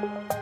Bye.